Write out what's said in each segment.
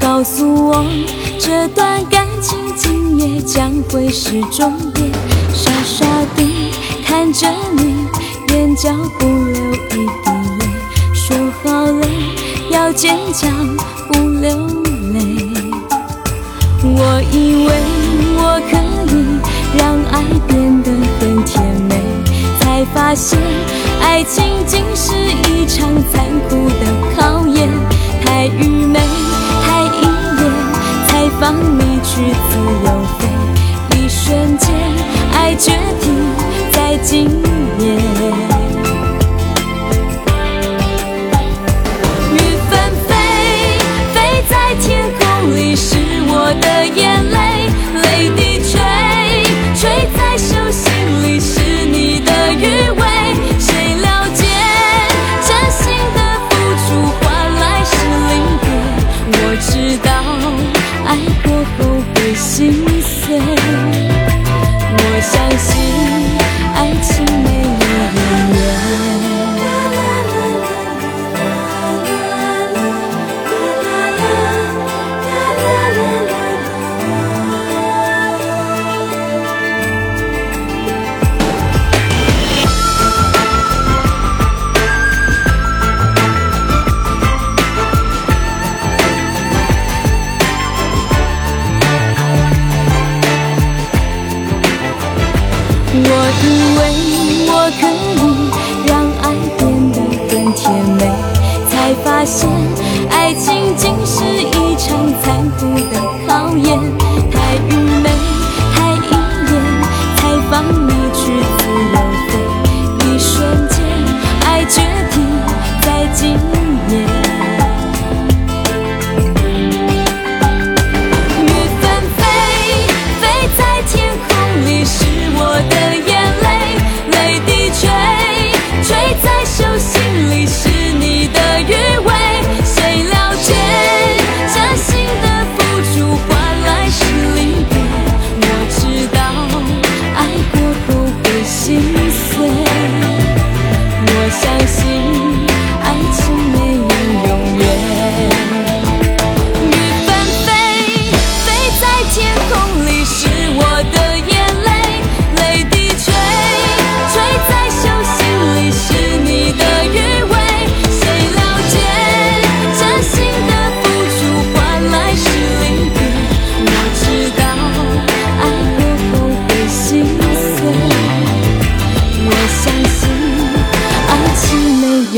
告诉我这段感情今夜将会是终点。傻傻地看着你，眼角不流一滴泪，说好了要坚强不流泪。我以为我可以让爱变得很甜美，才发现爱情竟是一场残酷飞。一瞬间，爱决堤在今夜。雨纷飞，飞在天空里是我的眼泪，泪滴垂，垂在手心里是你的余味。谁了解真心的付出换来是离别？我知道爱过后会心 say 我以为我可以让爱变得很甜美，才发现爱情竟是一场残酷的考验。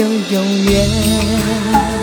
就永远。